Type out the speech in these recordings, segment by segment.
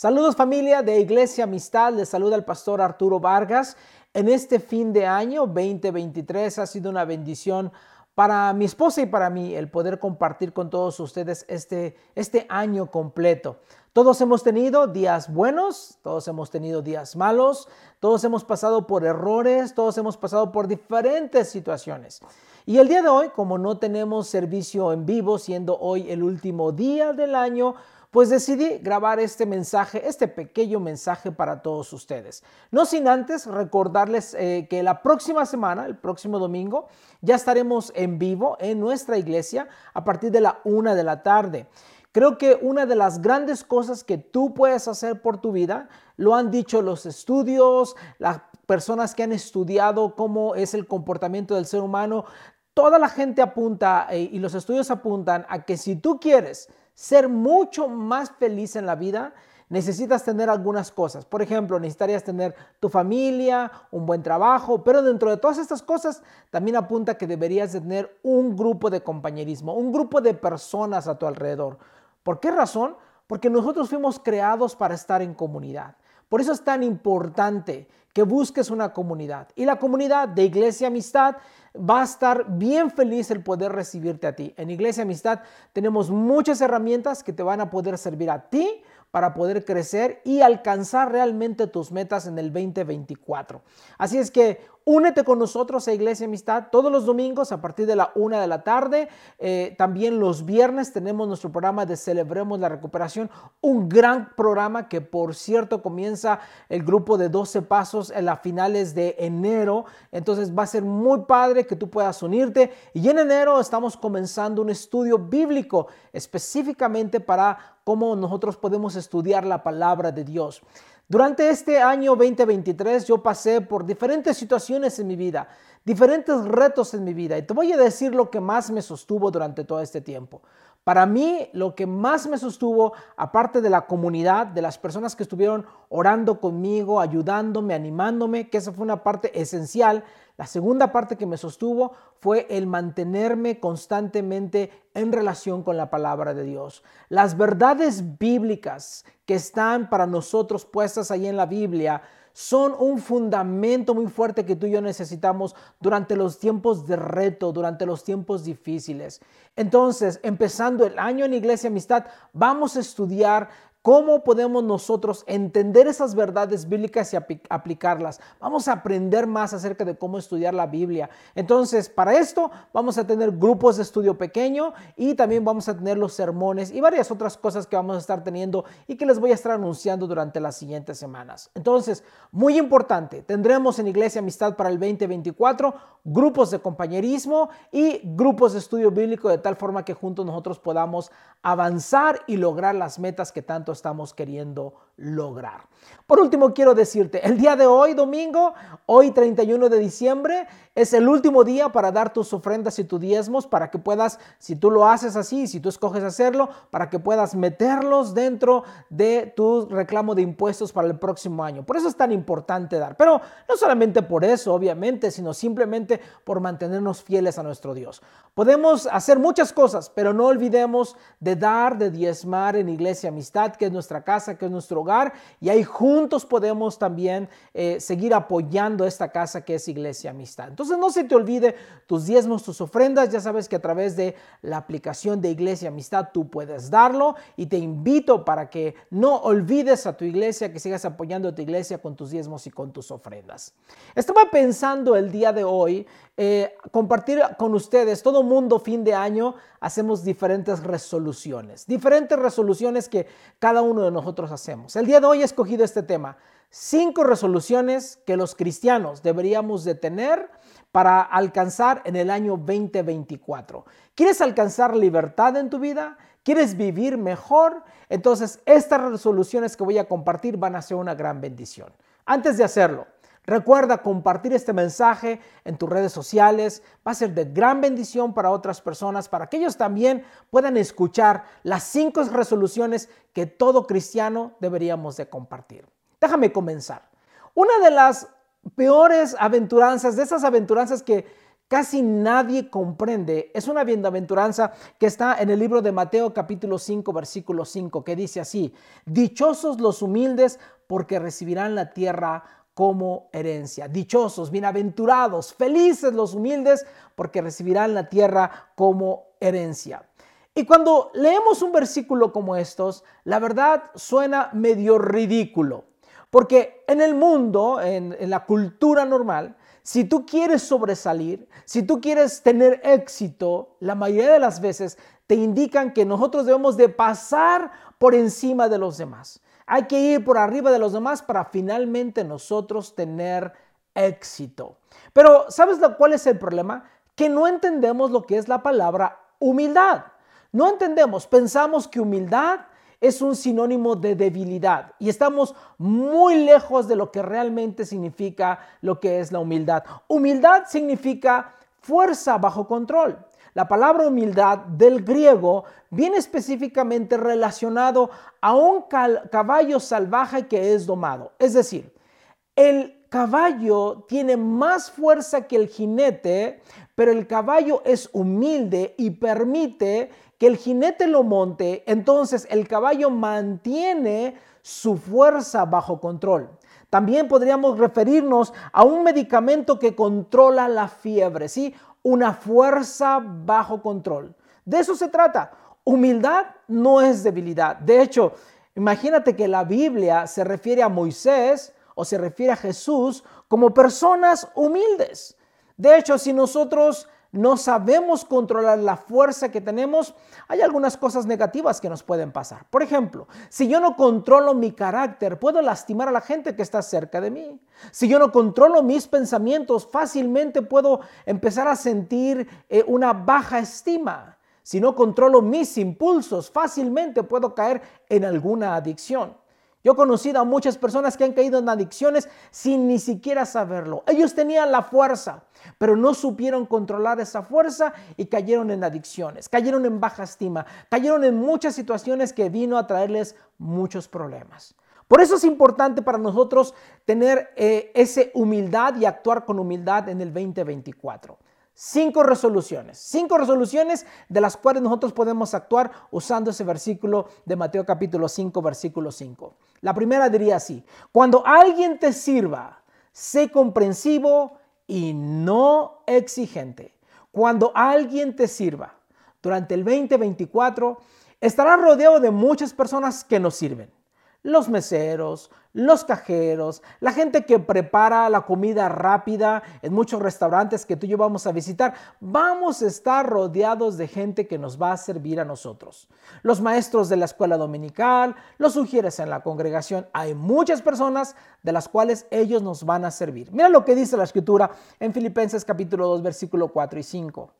Saludos familia de Iglesia Amistad, les saluda el pastor Arturo Vargas. En este fin de año 2023 ha sido una bendición para mi esposa y para mí el poder compartir con todos ustedes este, este año completo. Todos hemos tenido días buenos, todos hemos tenido días malos, todos hemos pasado por errores, todos hemos pasado por diferentes situaciones. Y el día de hoy, como no tenemos servicio en vivo, siendo hoy el último día del año, pues decidí grabar este mensaje, este pequeño mensaje para todos ustedes. No sin antes recordarles eh, que la próxima semana, el próximo domingo, ya estaremos en vivo en nuestra iglesia a partir de la una de la tarde. Creo que una de las grandes cosas que tú puedes hacer por tu vida, lo han dicho los estudios, las personas que han estudiado cómo es el comportamiento del ser humano, toda la gente apunta eh, y los estudios apuntan a que si tú quieres ser mucho más feliz en la vida, necesitas tener algunas cosas. Por ejemplo, necesitarías tener tu familia, un buen trabajo, pero dentro de todas estas cosas también apunta que deberías tener un grupo de compañerismo, un grupo de personas a tu alrededor. ¿Por qué razón? Porque nosotros fuimos creados para estar en comunidad. Por eso es tan importante que busques una comunidad. Y la comunidad de Iglesia Amistad va a estar bien feliz el poder recibirte a ti. En Iglesia Amistad tenemos muchas herramientas que te van a poder servir a ti para poder crecer y alcanzar realmente tus metas en el 2024. Así es que Únete con nosotros a Iglesia Amistad todos los domingos a partir de la una de la tarde. Eh, también los viernes tenemos nuestro programa de Celebremos la Recuperación, un gran programa que por cierto comienza el grupo de 12 pasos en las finales de enero. Entonces va a ser muy padre que tú puedas unirte. Y en enero estamos comenzando un estudio bíblico específicamente para cómo nosotros podemos estudiar la palabra de Dios. Durante este año 2023 yo pasé por diferentes situaciones en mi vida, diferentes retos en mi vida y te voy a decir lo que más me sostuvo durante todo este tiempo. Para mí, lo que más me sostuvo, aparte de la comunidad, de las personas que estuvieron orando conmigo, ayudándome, animándome, que esa fue una parte esencial, la segunda parte que me sostuvo fue el mantenerme constantemente en relación con la palabra de Dios. Las verdades bíblicas que están para nosotros puestas ahí en la Biblia son un fundamento muy fuerte que tú y yo necesitamos durante los tiempos de reto, durante los tiempos difíciles. Entonces, empezando el año en Iglesia Amistad, vamos a estudiar ¿Cómo podemos nosotros entender esas verdades bíblicas y aplicarlas? Vamos a aprender más acerca de cómo estudiar la Biblia. Entonces, para esto vamos a tener grupos de estudio pequeño y también vamos a tener los sermones y varias otras cosas que vamos a estar teniendo y que les voy a estar anunciando durante las siguientes semanas. Entonces, muy importante, tendremos en Iglesia Amistad para el 2024 grupos de compañerismo y grupos de estudio bíblico de tal forma que juntos nosotros podamos avanzar y lograr las metas que tanto estamos queriendo lograr. Por último, quiero decirte, el día de hoy, domingo, hoy 31 de diciembre, es el último día para dar tus ofrendas y tus diezmos para que puedas, si tú lo haces así, si tú escoges hacerlo, para que puedas meterlos dentro de tu reclamo de impuestos para el próximo año. Por eso es tan importante dar. Pero no solamente por eso, obviamente, sino simplemente por mantenernos fieles a nuestro Dios. Podemos hacer muchas cosas, pero no olvidemos de dar, de diezmar en Iglesia Amistad, que es nuestra casa, que es nuestro hogar, y ahí juntos podemos también eh, seguir apoyando esta casa que es Iglesia Amistad. Entonces no se te olvide tus diezmos, tus ofrendas, ya sabes que a través de la aplicación de Iglesia Amistad tú puedes darlo y te invito para que no olvides a tu iglesia, que sigas apoyando a tu iglesia con tus diezmos y con tus ofrendas. Estaba pensando el día de hoy eh, compartir con ustedes, todo mundo fin de año hacemos diferentes resoluciones, diferentes resoluciones que cada uno de nosotros hacemos. El día de hoy he escogido este tema, cinco resoluciones que los cristianos deberíamos de tener para alcanzar en el año 2024. ¿Quieres alcanzar libertad en tu vida? ¿Quieres vivir mejor? Entonces estas resoluciones que voy a compartir van a ser una gran bendición. Antes de hacerlo, Recuerda compartir este mensaje en tus redes sociales. Va a ser de gran bendición para otras personas, para que ellos también puedan escuchar las cinco resoluciones que todo cristiano deberíamos de compartir. Déjame comenzar. Una de las peores aventuranzas, de esas aventuranzas que casi nadie comprende. Es una bienaventuranza que está en el libro de Mateo capítulo 5 versículo 5 que dice así, dichosos los humildes porque recibirán la tierra como herencia. Dichosos, bienaventurados, felices los humildes porque recibirán la tierra como herencia. Y cuando leemos un versículo como estos, la verdad suena medio ridículo, porque en el mundo, en, en la cultura normal, si tú quieres sobresalir, si tú quieres tener éxito, la mayoría de las veces te indican que nosotros debemos de pasar por encima de los demás. Hay que ir por arriba de los demás para finalmente nosotros tener éxito. Pero ¿sabes cuál es el problema? Que no entendemos lo que es la palabra humildad. No entendemos, pensamos que humildad es un sinónimo de debilidad y estamos muy lejos de lo que realmente significa lo que es la humildad. Humildad significa fuerza bajo control. La palabra humildad del griego viene específicamente relacionado a un caballo salvaje que es domado. Es decir, el caballo tiene más fuerza que el jinete, pero el caballo es humilde y permite que el jinete lo monte, entonces el caballo mantiene su fuerza bajo control. También podríamos referirnos a un medicamento que controla la fiebre, ¿sí? Una fuerza bajo control. De eso se trata. Humildad no es debilidad. De hecho, imagínate que la Biblia se refiere a Moisés o se refiere a Jesús como personas humildes. De hecho, si nosotros no sabemos controlar la fuerza que tenemos, hay algunas cosas negativas que nos pueden pasar. Por ejemplo, si yo no controlo mi carácter, puedo lastimar a la gente que está cerca de mí. Si yo no controlo mis pensamientos, fácilmente puedo empezar a sentir eh, una baja estima. Si no controlo mis impulsos, fácilmente puedo caer en alguna adicción. Yo he conocido a muchas personas que han caído en adicciones sin ni siquiera saberlo. Ellos tenían la fuerza, pero no supieron controlar esa fuerza y cayeron en adicciones, cayeron en baja estima, cayeron en muchas situaciones que vino a traerles muchos problemas. Por eso es importante para nosotros tener eh, esa humildad y actuar con humildad en el 2024. Cinco resoluciones, cinco resoluciones de las cuales nosotros podemos actuar usando ese versículo de Mateo capítulo 5, versículo 5. La primera diría así, cuando alguien te sirva, sé comprensivo y no exigente. Cuando alguien te sirva durante el 2024, estarás rodeado de muchas personas que nos sirven los meseros, los cajeros, la gente que prepara la comida rápida en muchos restaurantes que tú y yo vamos a visitar, vamos a estar rodeados de gente que nos va a servir a nosotros. Los maestros de la escuela dominical, los sugieres en la congregación, hay muchas personas de las cuales ellos nos van a servir. Mira lo que dice la escritura en Filipenses capítulo 2 versículo 4 y 5.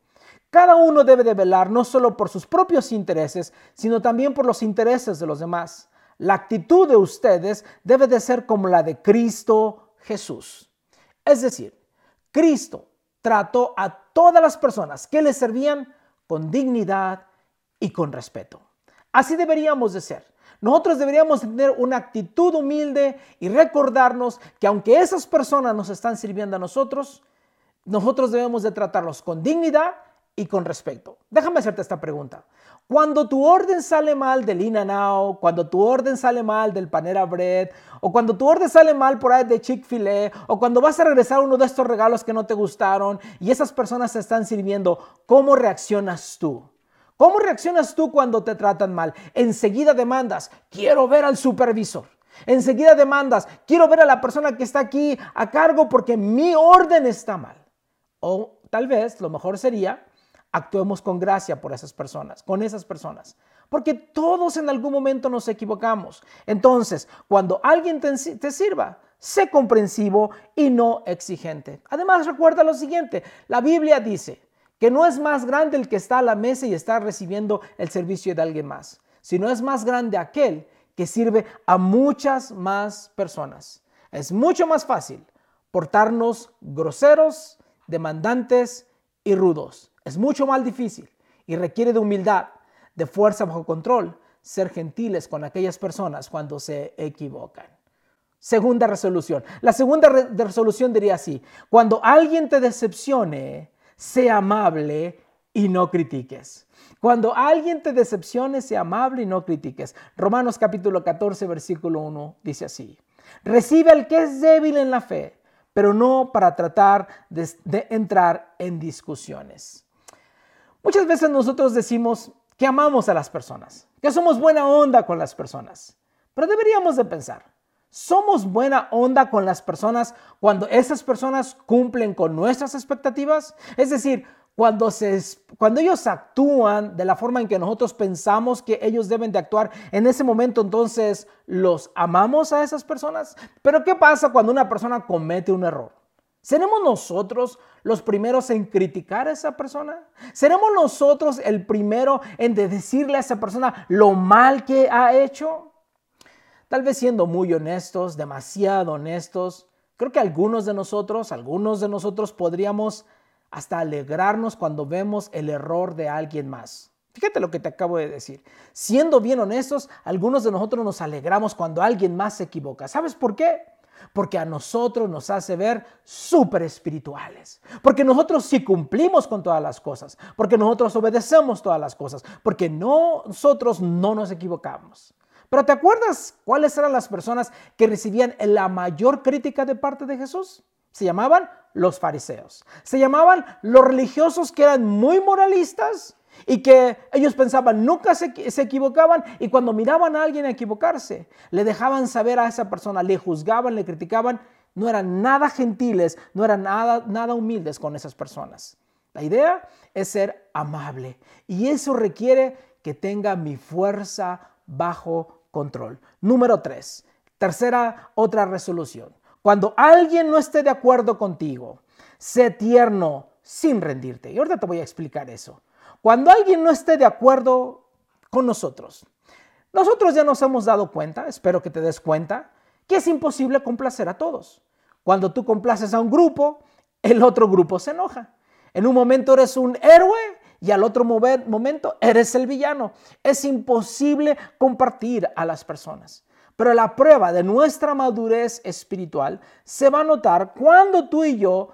Cada uno debe de velar no solo por sus propios intereses, sino también por los intereses de los demás. La actitud de ustedes debe de ser como la de Cristo Jesús. Es decir, Cristo trató a todas las personas que le servían con dignidad y con respeto. Así deberíamos de ser. Nosotros deberíamos tener una actitud humilde y recordarnos que aunque esas personas nos están sirviendo a nosotros, nosotros debemos de tratarlos con dignidad y con respeto. Déjame hacerte esta pregunta. Cuando tu orden sale mal del In Now, cuando tu orden sale mal del Panera Bread, o cuando tu orden sale mal por ahí de Chick-fil-A, o cuando vas a regresar uno de estos regalos que no te gustaron y esas personas se están sirviendo, ¿cómo reaccionas tú? ¿Cómo reaccionas tú cuando te tratan mal? Enseguida demandas, quiero ver al supervisor. Enseguida demandas, quiero ver a la persona que está aquí a cargo porque mi orden está mal. O tal vez lo mejor sería actuemos con gracia por esas personas, con esas personas. Porque todos en algún momento nos equivocamos. Entonces, cuando alguien te, sirva, sé comprensivo y no exigente. Además, recuerda lo siguiente, la Biblia dice que no es más grande el que está a la mesa y está recibiendo el servicio de alguien más, sino es más grande aquel que sirve a muchas más personas. Es mucho más fácil portarnos groseros, demandantes y rudos es mucho más difícil y requiere de humildad, de fuerza bajo control, ser gentiles con aquellas personas cuando se equivocan. Segunda resolución. La segunda resolución diría así, cuando alguien te decepcione, sea amable y no critiques. Cuando alguien te decepcione, sea amable y no critiques. Romanos capítulo 14, versículo 1 dice así. Recibe al que es débil en la fe, pero no para tratar de, de entrar en discusiones. Muchas veces nosotros decimos que amamos a las personas, que somos buena onda con las personas, pero deberíamos de pensar, ¿somos buena onda con las personas cuando esas personas cumplen con nuestras expectativas? Es decir, cuando, ellos actúan de la forma en que nosotros pensamos que ellos deben de actuar, en ese momento entonces los amamos a esas personas. Pero ¿qué pasa cuando una persona comete un error? ¿Seremos nosotros los primeros en criticar a esa persona? ¿Seremos nosotros el primero en decirle a esa persona lo mal que ha hecho? Tal vez siendo muy honestos, demasiado honestos, creo que algunos de nosotros, algunos de nosotros podríamos hasta alegrarnos cuando vemos el error de alguien más. Fíjate lo que te acabo de decir. Siendo bien honestos, algunos de nosotros nos alegramos cuando alguien más se equivoca. ¿Sabes por qué? Porque a nosotros nos hace ver súper espirituales. Porque nosotros sí cumplimos con todas las cosas. Porque nosotros obedecemos todas las cosas. Porque nosotros no nos equivocamos. Pero ¿te acuerdas cuáles eran las personas que recibían la mayor crítica de parte de Jesús? Se llamaban los fariseos. Se llamaban los religiosos que eran muy moralistas y que ellos pensaban nunca se, equivocaban y cuando miraban a alguien equivocarse, le dejaban saber a esa persona, le juzgaban, le criticaban, no eran nada gentiles, no eran nada, nada humildes con esas personas. La idea es ser amable y eso requiere que tenga mi fuerza bajo control. Número tres, tercera otra resolución. Cuando alguien no esté de acuerdo contigo, sé tierno sin rendirte. Y ahorita te voy a explicar eso. Cuando alguien no esté de acuerdo con nosotros, nosotros ya nos hemos dado cuenta, espero que te des cuenta, que es imposible complacer a todos. Cuando tú complaces a un grupo, el otro grupo se enoja. En un momento eres un héroe y al otro momento eres el villano. Es imposible compartir a las personas. Pero la prueba de nuestra madurez espiritual se va a notar cuando tú y yo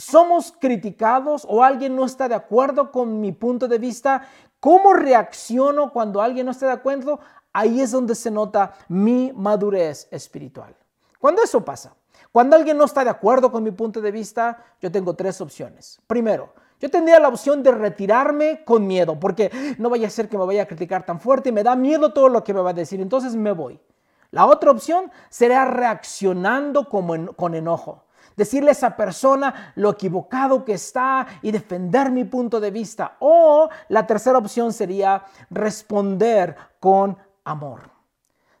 somos criticados o alguien no está de acuerdo con mi punto de vista, ¿cómo reacciono cuando alguien no está de acuerdo? Ahí es donde se nota mi madurez espiritual. Cuando eso pasa, cuando alguien no está de acuerdo con mi punto de vista, yo tengo tres opciones. Primero, yo tendría la opción de retirarme con miedo, porque no vaya a ser que me vaya a criticar tan fuerte y me da miedo todo lo que me va a decir, entonces me voy. La otra opción sería reaccionando como con enojo decirle a esa persona lo equivocado que está y defender mi punto de vista. O la tercera opción sería responder con amor.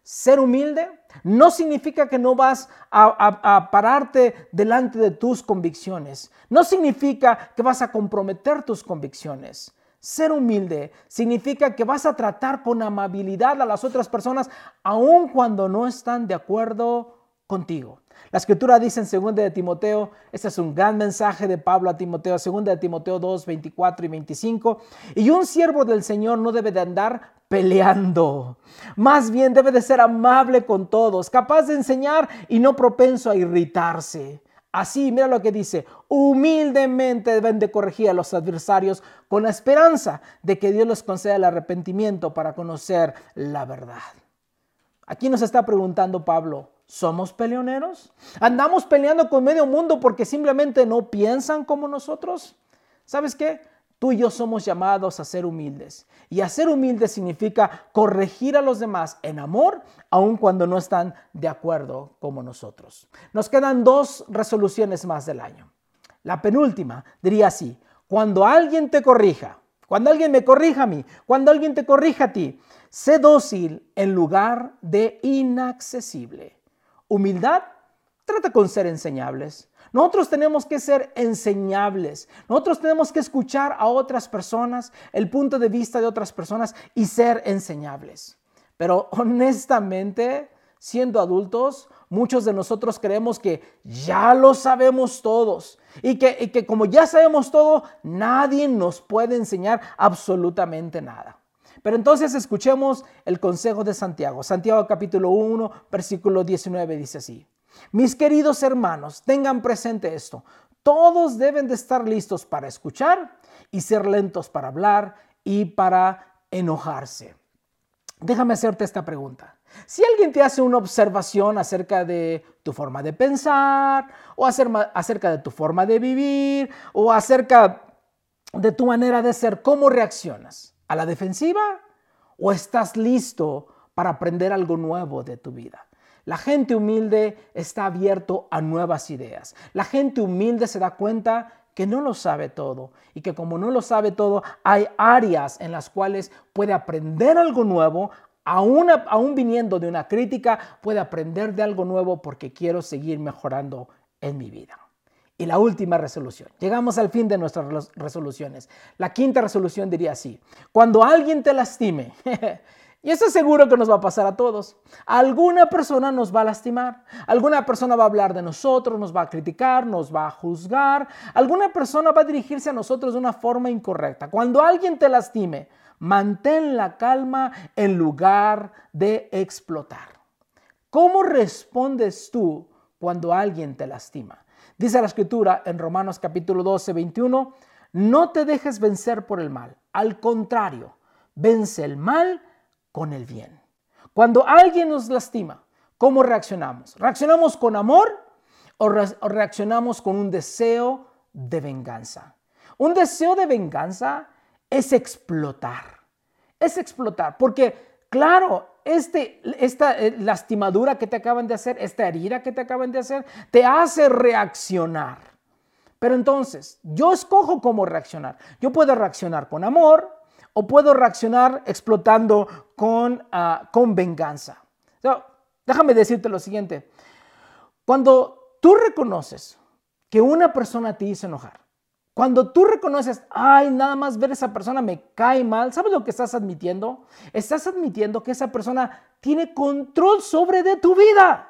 Ser humilde no significa que no vas a, a, pararte delante de tus convicciones. No significa que vas a comprometer tus convicciones. Ser humilde significa que vas a tratar con amabilidad a las otras personas aun cuando no están de acuerdo contigo. La escritura dice en 2 de Timoteo, este es un gran mensaje de Pablo a Timoteo, 2 de Timoteo 2, 24 y 25, y un siervo del Señor no debe de andar peleando, más bien debe de ser amable con todos, capaz de enseñar y no propenso a irritarse. Así, mira lo que dice, humildemente deben de corregir a los adversarios con la esperanza de que Dios les conceda el arrepentimiento para conocer la verdad. Aquí nos está preguntando Pablo, ¿Somos peleoneros? ¿Andamos peleando con medio mundo porque simplemente no piensan como nosotros? ¿Sabes qué? Tú y yo somos llamados a ser humildes. Y a ser humildes significa corregir a los demás en amor, aun cuando no están de acuerdo como nosotros. Nos quedan dos resoluciones más del año. La penúltima diría así, cuando alguien te corrija, cuando alguien me corrija a mí, cuando alguien te corrija a ti, sé dócil en lugar de inaccesible. Humildad trata con ser enseñables. Nosotros tenemos que ser enseñables. Nosotros tenemos que escuchar a otras personas, el punto de vista de otras personas y ser enseñables. Pero honestamente, siendo adultos, muchos de nosotros creemos que ya lo sabemos todos y que, que como ya sabemos todo, nadie nos puede enseñar absolutamente nada. Pero entonces escuchemos el consejo de Santiago. Santiago capítulo 1, versículo 19 dice así. Mis queridos hermanos, tengan presente esto. Todos deben de estar listos para escuchar y ser lentos para hablar y para enojarse. Déjame hacerte esta pregunta. Si alguien te hace una observación acerca de tu forma de pensar o acerca de tu forma de vivir o acerca de tu manera de ser, ¿cómo reaccionas? ¿A la defensiva o estás listo para aprender algo nuevo de tu vida? La gente humilde está abierto a nuevas ideas. La gente humilde se da cuenta que no lo sabe todo y que como no lo sabe todo, hay áreas en las cuales puede aprender algo nuevo, aún, aún viniendo de una crítica, puede aprender de algo nuevo porque quiero seguir mejorando en mi vida. Y la última resolución. Llegamos al fin de nuestras resoluciones. La quinta resolución diría así. Cuando alguien te lastime, y eso es seguro que nos va a pasar a todos, alguna persona nos va a lastimar, alguna persona va a hablar de nosotros, nos va a criticar, nos va a juzgar, alguna persona va a dirigirse a nosotros de una forma incorrecta. Cuando alguien te lastime, mantén la calma en lugar de explotar. ¿Cómo respondes tú cuando alguien te lastima? Dice la escritura en Romanos capítulo 12, 21, no te dejes vencer por el mal, al contrario, vence el mal con el bien. Cuando alguien nos lastima, ¿cómo reaccionamos? ¿Reaccionamos con amor o, reaccionamos con un deseo de venganza? Un deseo de venganza es explotar, es explotar, porque claro, este, esta eh, lastimadura que te acaban de hacer, esta herida que te acaban de hacer, te hace reaccionar. Pero entonces, yo escojo cómo reaccionar. Yo puedo reaccionar con amor o puedo reaccionar explotando con, ah, con venganza. déjame decirte lo siguiente. Cuando tú reconoces que una persona te hizo enojar, cuando tú reconoces, ay, nada más ver a esa persona me cae mal, ¿sabes lo que estás admitiendo? Estás admitiendo que esa persona tiene control sobre de tu vida.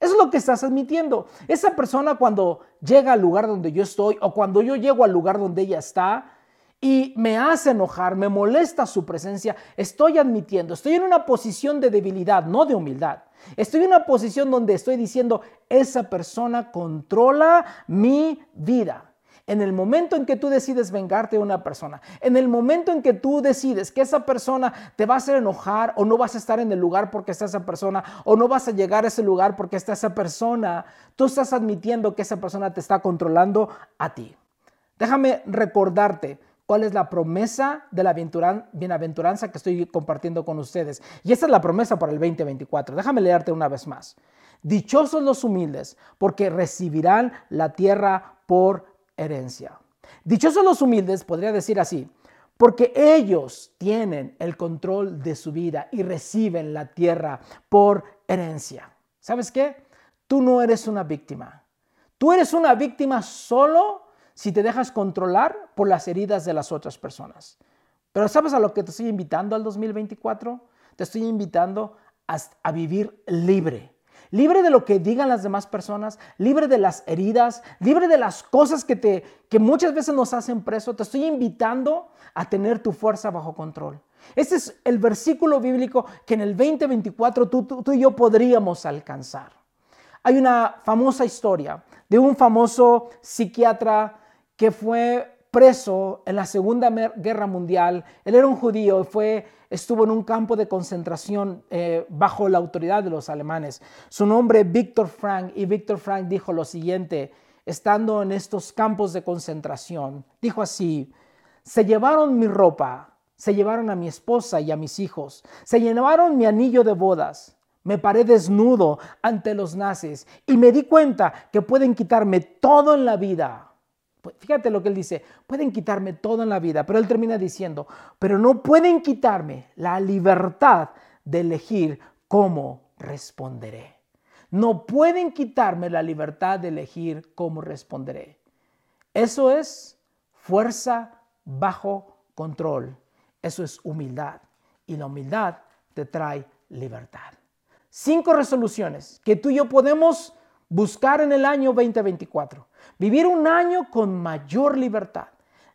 Eso es lo que estás admitiendo. Esa persona cuando llega al lugar donde yo estoy o cuando yo llego al lugar donde ella está y me hace enojar, me molesta su presencia, estoy admitiendo, estoy en una posición de debilidad, no de humildad. Estoy en una posición donde estoy diciendo, esa persona controla mi vida en el momento en que tú decides vengarte de una persona, en el momento en que tú decides que esa persona te va a hacer enojar o no vas a estar en el lugar porque está esa persona o no vas a llegar a ese lugar porque está esa persona, tú estás admitiendo que esa persona te está controlando a ti. Déjame recordarte cuál es la promesa de la bienaventuranza que estoy compartiendo con ustedes. Y esta es la promesa para el 2024. Déjame leerte una vez más. Dichosos los humildes, porque recibirán la tierra por herencia. Dichosos los humildes, podría decir así, porque ellos tienen el control de su vida y reciben la tierra por herencia. ¿Sabes qué? Tú no eres una víctima. Tú eres una víctima solo si te dejas controlar por las heridas de las otras personas. Pero ¿sabes a lo que te estoy invitando al 2024? Te estoy invitando a, a vivir libre libre de lo que digan las demás personas, libre de las heridas, libre de las cosas que, te, que muchas veces nos hacen preso. Te estoy invitando a tener tu fuerza bajo control. Este es el versículo bíblico que en el 2024 tú, tú, y yo podríamos alcanzar. Hay una famosa historia de un famoso psiquiatra que fue preso en la Segunda Guerra Mundial. Él era un judío, fue, estuvo en un campo de concentración eh, bajo la autoridad de los alemanes. Su nombre Víctor Frank y Víctor Frank dijo lo siguiente, estando en estos campos de concentración, dijo así, se llevaron mi ropa, se llevaron a mi esposa y a mis hijos, se llevaron mi anillo de bodas. Me paré desnudo ante los nazis y me di cuenta que pueden quitarme todo en la vida, fíjate lo que él dice, pueden quitarme todo en la vida, pero él termina diciendo, pero no pueden quitarme la libertad de elegir cómo responderé. No pueden quitarme la libertad de elegir cómo responderé. Eso es fuerza bajo control. Eso es humildad. Y la humildad te trae libertad. Cinco resoluciones que tú y yo podemos buscar en el año 2024. Vivir un año con mayor libertad.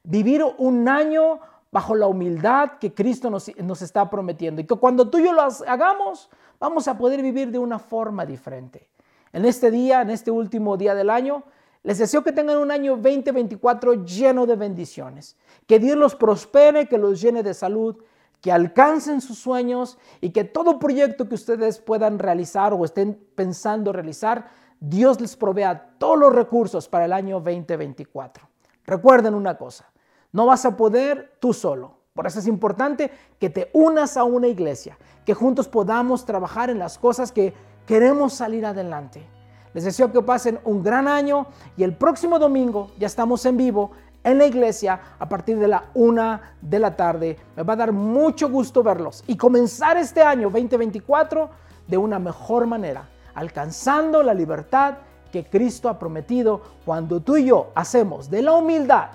Vivir un año bajo la humildad que Cristo nos, está prometiendo. Y que cuando tú y yo lo hagamos, vamos a poder vivir de una forma diferente. En este día, en este último día del año, Les deseo que tengan un año 2024 lleno de bendiciones. Que Dios los prospere, que los llene de salud, que alcancen sus sueños y que todo proyecto que ustedes puedan realizar o estén pensando realizar, Dios les provea todos los recursos para el año 2024. Recuerden una cosa, no vas a poder tú solo. Por eso es importante que te unas a una iglesia, que juntos podamos trabajar en las cosas que queremos salir adelante. Les deseo que pasen un gran año y el próximo domingo ya estamos en vivo en la iglesia a partir de la una de la tarde. Me va a dar mucho gusto verlos y comenzar este año 2024 de una mejor manera, alcanzando la libertad que Cristo ha prometido cuando tú y yo hacemos de la humildad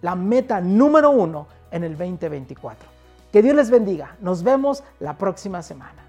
la meta número uno en el 2024. Que Dios les bendiga. Nos vemos la próxima semana.